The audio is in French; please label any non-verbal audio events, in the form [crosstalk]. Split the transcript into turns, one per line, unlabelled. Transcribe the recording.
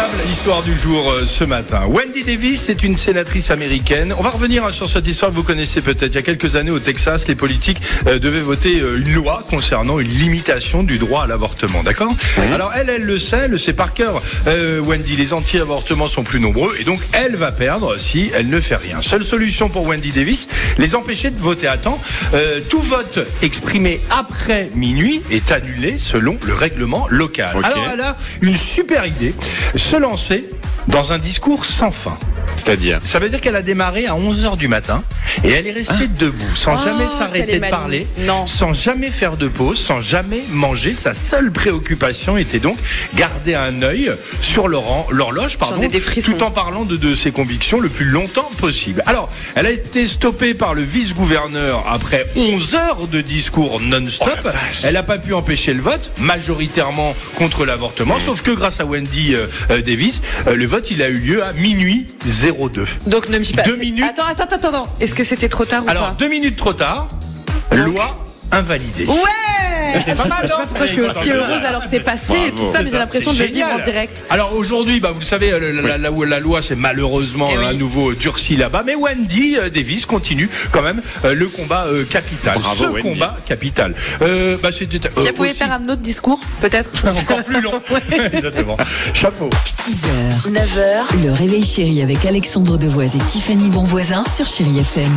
Incroyable l'histoire du jour euh, ce matin. Wendy Davis est une sénatrice américaine. On va revenir hein, sur cette histoire que vous connaissez peut-être. Il y a quelques années au Texas, les politiques euh, devaient voter euh, une loi concernant une limitation du droit à l'avortement. D'accord Alors elle, elle le sait, elle le sait par cœur. Wendy, les anti-avortements sont plus nombreux et donc elle va perdre si elle ne fait rien. Seule solution pour Wendy Davis, les empêcher de voter à temps. Tout vote exprimé après minuit est annulé selon le règlement local. Alors elle a une super idée, se lancer dans un discours sans fin.
C'est-à-dire
Ça veut dire qu'elle a démarré à 11h du matin et elle est restée debout sans
Oh,
jamais s'arrêter de parler,
Non.
sans jamais faire de pause, sans jamais manger. Sa seule préoccupation était donc garder un œil sur l'horloge, pardon, tout en parlant de, de ses convictions le plus longtemps possible. Alors, elle a été stoppée par le vice-gouverneur après 11 heures de discours non-stop.
Oh
elle n'a pas pu empêcher le vote, majoritairement contre l'avortement, sauf que grâce à Wendy euh, euh, Davis, euh, le vote il a eu lieu à minuit 02.
Donc ne me dis pas.
Deux minutes.
Attends, attends, attends, attends. Est-ce que c'était trop tard ou
Alors,
pas
deux minutes trop tard, loi invalidée.
Ouais
pas mal,
Je sais pas pourquoi je suis aussi heureuse alors que c'est passé et tout ça, mais j'ai l'impression de le vivre en direct.
Alors aujourd'hui, bah, vous le savez, euh, la, la- la- la loi s'est malheureusement
Eh oui.
à nouveau durcie là-bas, mais Wendy euh, Davis continue quand même euh, le combat euh, capital.
Bravo,
Ce
Wendy.
combat capital. Euh, bah,
Si
euh,
elle pouvait
aussi-
faire un autre discours, peut-être. [laughs]
encore plus long. [laughs] Exactement. Chapeau.
6h, 9h, le réveil chéri avec Alexandre Devoise et Tiffany Bonvoisin sur Chérie FM.